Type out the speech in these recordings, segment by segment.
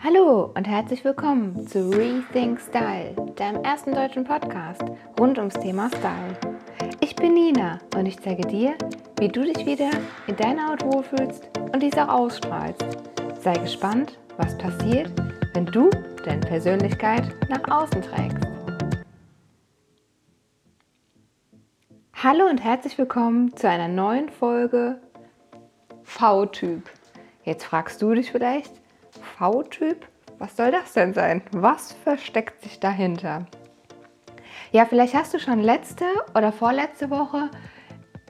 Hallo und herzlich willkommen zu Rethink Style, deinem ersten deutschen Podcast rund ums Thema Style. Ich bin Nina und ich zeige dir, wie du dich wieder in deiner Haut wohlfühlst und dies auch ausstrahlst. Sei gespannt, was passiert, wenn du deine Persönlichkeit nach außen trägst. Hallo und herzlich willkommen zu einer neuen Folge V-Typ. Jetzt fragst du dich vielleicht, V-Typ? Was soll das denn sein? Was versteckt sich dahinter? Ja, vielleicht hast du schon letzte oder vorletzte Woche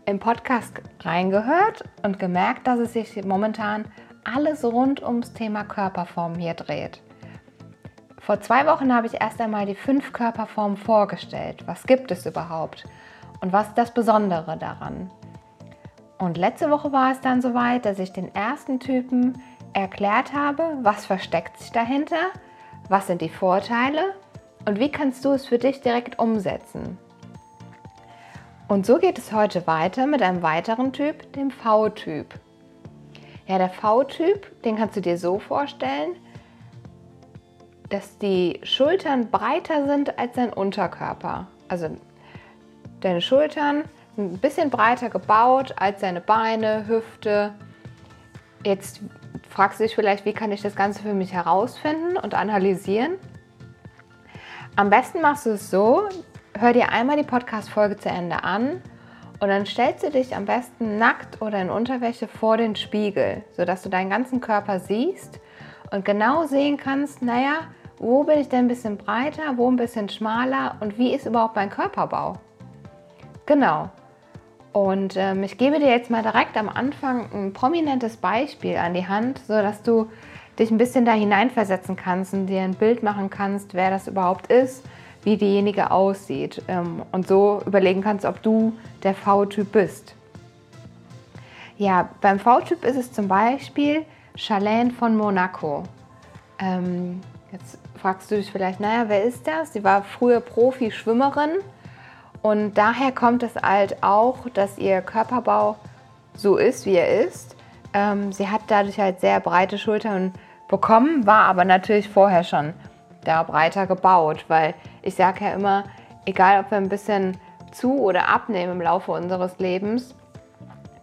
im Podcast reingehört und gemerkt, dass es sich momentan alles rund ums Thema Körperform hier dreht. Vor zwei Wochen habe ich erst einmal die fünf Körperformen vorgestellt. Was gibt es überhaupt? Und was ist das Besondere daran? Und letzte Woche war es dann soweit, dass ich den ersten Typen erklärt habe, was versteckt sich dahinter, was sind die Vorteile und wie kannst du es für dich direkt umsetzen. Und so geht es heute weiter mit einem weiteren Typ, dem V-Typ. Ja, der V-Typ, den kannst du dir so vorstellen, dass die Schultern breiter sind als dein Unterkörper. Also deine Schultern ein bisschen breiter gebaut als deine Beine, Hüfte. Jetzt fragst du dich vielleicht, wie kann ich das Ganze für mich herausfinden und analysieren? Am besten machst du es so, hör dir einmal die Podcast-Folge zu Ende an und dann stellst du dich am besten nackt oder in Unterwäsche vor den Spiegel, sodass du deinen ganzen Körper siehst und genau sehen kannst, naja, wo bin ich denn ein bisschen breiter, wo ein bisschen schmaler und wie ist überhaupt mein Körperbau? Genau. Und ähm, ich gebe dir jetzt mal direkt am Anfang ein prominentes Beispiel an die Hand, sodass du dich ein bisschen da hineinversetzen kannst und dir ein Bild machen kannst, wer das überhaupt ist, wie diejenige aussieht ähm, und so überlegen kannst, ob du der V-Typ bist. Ja, beim V-Typ ist es zum Beispiel Charlene von Monaco. Ähm, jetzt fragst du dich vielleicht, naja, wer ist das? Sie war früher Profi-Schwimmerin und daher kommt es halt auch, dass ihr Körperbau so ist, wie er ist. Ähm, sie hat dadurch halt sehr breite Schultern bekommen, war aber natürlich vorher schon da breiter gebaut, weil ich sage ja immer, egal ob wir ein bisschen zu oder abnehmen im Laufe unseres Lebens,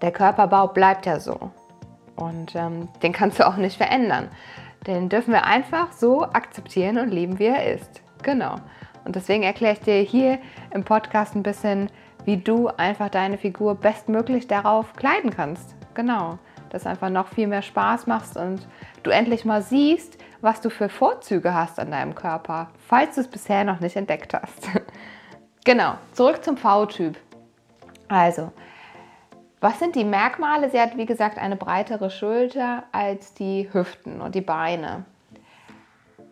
der Körperbau bleibt ja so. Und ähm, den kannst du auch nicht verändern. Den dürfen wir einfach so akzeptieren und lieben, wie er ist. Genau. Und deswegen erkläre ich dir hier im Podcast ein bisschen, wie du einfach deine Figur bestmöglich darauf kleiden kannst. Genau. Dass einfach noch viel mehr Spaß machst und du endlich mal siehst, was du für Vorzüge hast an deinem Körper, falls du es bisher noch nicht entdeckt hast. genau, zurück zum V-Typ. Also, was sind die Merkmale? Sie hat, wie gesagt, eine breitere Schulter als die Hüften und die Beine.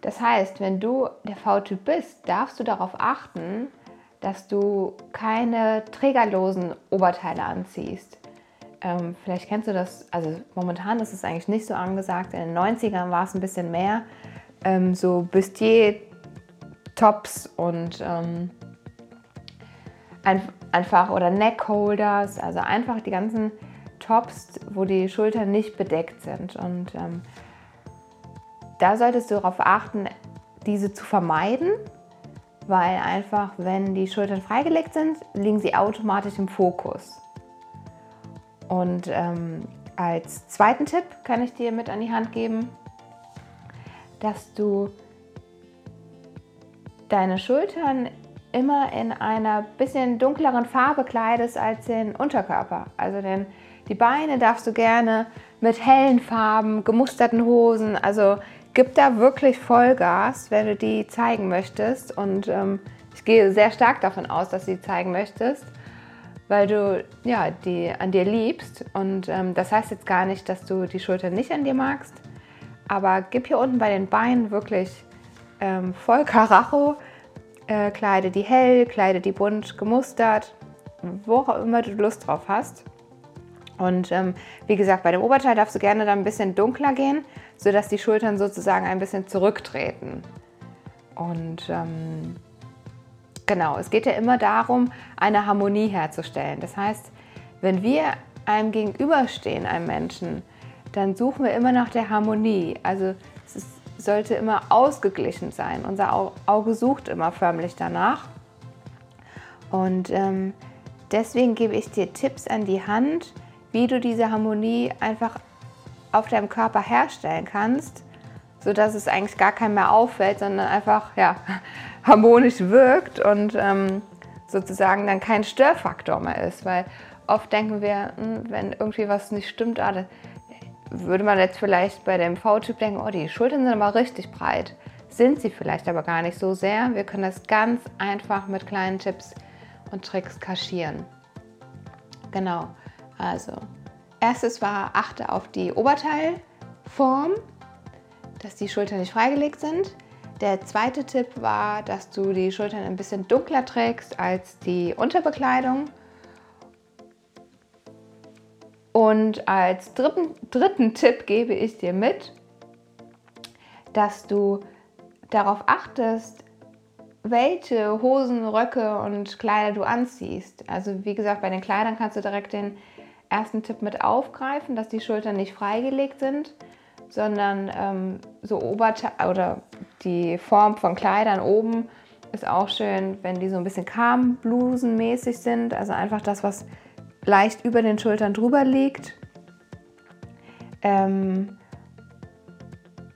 Das heißt, wenn du der V-Typ bist, darfst du darauf achten, dass du keine trägerlosen Oberteile anziehst. Ähm, vielleicht kennst du das, also momentan ist es eigentlich nicht so angesagt. In den 90ern war es ein bisschen mehr. Ähm, so Bustier-Tops und ähm, ein, einfach oder Neckholders, also einfach die ganzen Tops, wo die Schultern nicht bedeckt sind. Und ähm, da solltest du darauf achten, diese zu vermeiden, weil einfach, wenn die Schultern freigelegt sind, liegen sie automatisch im Fokus. Und ähm, als zweiten Tipp kann ich dir mit an die Hand geben, dass du deine Schultern immer in einer bisschen dunkleren Farbe kleidest als den Unterkörper. Also den, die Beine darfst du gerne mit hellen Farben, gemusterten Hosen, also gib da wirklich Vollgas, wenn du die zeigen möchtest. Und ähm, ich gehe sehr stark davon aus, dass du sie zeigen möchtest, weil du ja, die an dir liebst. Und ähm, das heißt jetzt gar nicht, dass du die Schultern nicht an dir magst. Aber gib hier unten bei den Beinen wirklich ähm, voll Karacho. Äh, kleide die hell, kleide die bunt gemustert, wo auch immer du Lust drauf hast. Und ähm, wie gesagt, bei dem Oberteil darfst du gerne dann ein bisschen dunkler gehen, sodass die Schultern sozusagen ein bisschen zurücktreten. Und ähm, genau, es geht ja immer darum, eine Harmonie herzustellen. Das heißt, wenn wir einem gegenüberstehen, einem Menschen, dann suchen wir immer nach der Harmonie. Also es ist sollte immer ausgeglichen sein. Unser Auge sucht immer förmlich danach. Und ähm, deswegen gebe ich dir Tipps an die Hand, wie du diese Harmonie einfach auf deinem Körper herstellen kannst, sodass es eigentlich gar keinem mehr auffällt, sondern einfach ja, harmonisch wirkt und ähm, sozusagen dann kein Störfaktor mehr ist. Weil oft denken wir, hm, wenn irgendwie was nicht stimmt, ah, würde man jetzt vielleicht bei dem V-Typ denken, oh, die Schultern sind aber richtig breit. Sind sie vielleicht aber gar nicht so sehr. Wir können das ganz einfach mit kleinen Tipps und Tricks kaschieren. Genau, also erstes war, achte auf die Oberteilform, dass die Schultern nicht freigelegt sind. Der zweite Tipp war, dass du die Schultern ein bisschen dunkler trägst als die Unterbekleidung. Und als dritten, dritten Tipp gebe ich dir mit, dass du darauf achtest, welche Hosen, Röcke und Kleider du anziehst. Also wie gesagt, bei den Kleidern kannst du direkt den ersten Tipp mit aufgreifen, dass die Schultern nicht freigelegt sind, sondern ähm, so Oberteil oder die Form von Kleidern oben ist auch schön, wenn die so ein bisschen Blusen-mäßig sind. Also einfach das, was leicht über den Schultern drüber liegt. Ähm,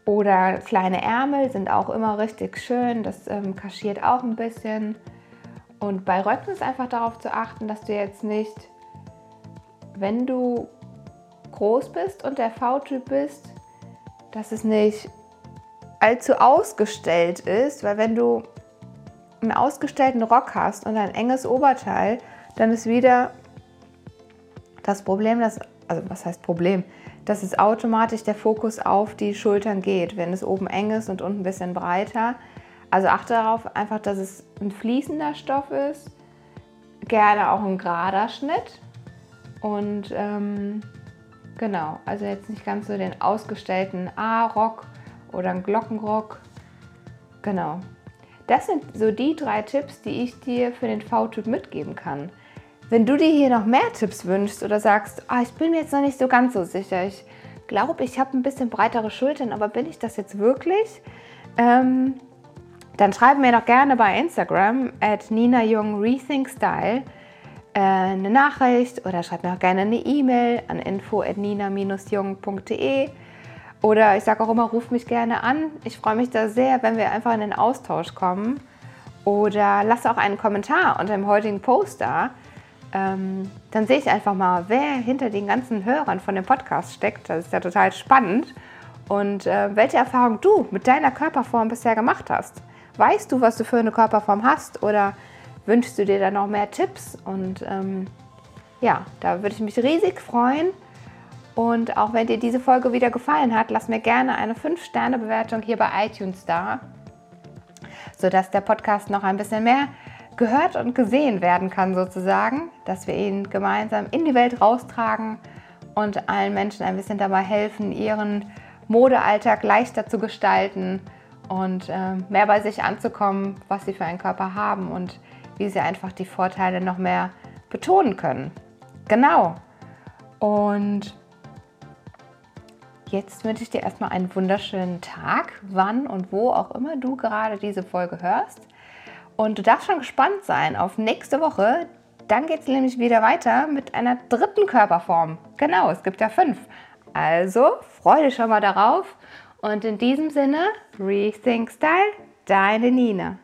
oder kleine Ärmel sind auch immer richtig schön. Das ähm, kaschiert auch ein bisschen. Und bei Röcken ist einfach darauf zu achten, dass du jetzt nicht, wenn du groß bist und der V-Typ bist, dass es nicht allzu ausgestellt ist, weil wenn du einen ausgestellten Rock hast und ein enges Oberteil, dann ist wieder das Problem, dass, also was heißt Problem, dass es automatisch der Fokus auf die Schultern geht, wenn es oben eng ist und unten ein bisschen breiter. Also achte darauf einfach, dass es ein fließender Stoff ist, gerne auch ein gerader Schnitt und ähm, genau, also jetzt nicht ganz so den ausgestellten A-Rock oder einen Glockenrock. Genau. Das sind so die drei Tipps, die ich dir für den V-Typ mitgeben kann. Wenn du dir hier noch mehr Tipps wünschst oder sagst, oh, ich bin mir jetzt noch nicht so ganz so sicher, ich glaube, ich habe ein bisschen breitere Schultern, aber bin ich das jetzt wirklich? Ähm, dann schreib mir doch gerne bei Instagram at Nina Jung Rethink Style eine Nachricht oder schreib mir auch gerne eine E-Mail an info at nina-jung.de oder ich sage auch immer, ruf mich gerne an. Ich freue mich da sehr, wenn wir einfach in den Austausch kommen. Oder lass auch einen Kommentar unter dem heutigen Post da ähm, dann sehe ich einfach mal, wer hinter den ganzen Hörern von dem Podcast steckt. Das ist ja total spannend. Und äh, welche Erfahrung du mit deiner Körperform bisher gemacht hast. Weißt du, was du für eine Körperform hast oder wünschst du dir da noch mehr Tipps? Und ähm, ja, da würde ich mich riesig freuen. Und auch wenn dir diese Folge wieder gefallen hat, lass mir gerne eine 5-Sterne-Bewertung hier bei iTunes da, sodass der Podcast noch ein bisschen mehr gehört und gesehen werden kann sozusagen, dass wir ihn gemeinsam in die Welt raustragen und allen Menschen ein bisschen dabei helfen, ihren Modealltag leichter zu gestalten und äh, mehr bei sich anzukommen, was sie für einen Körper haben und wie sie einfach die Vorteile noch mehr betonen können. Genau. Und jetzt wünsche ich dir erstmal einen wunderschönen Tag, wann und wo auch immer du gerade diese Folge hörst. Und du darfst schon gespannt sein auf nächste Woche. Dann geht es nämlich wieder weiter mit einer dritten Körperform. Genau, es gibt ja fünf. Also freue dich schon mal darauf. Und in diesem Sinne, Rethink Style, deine Nina.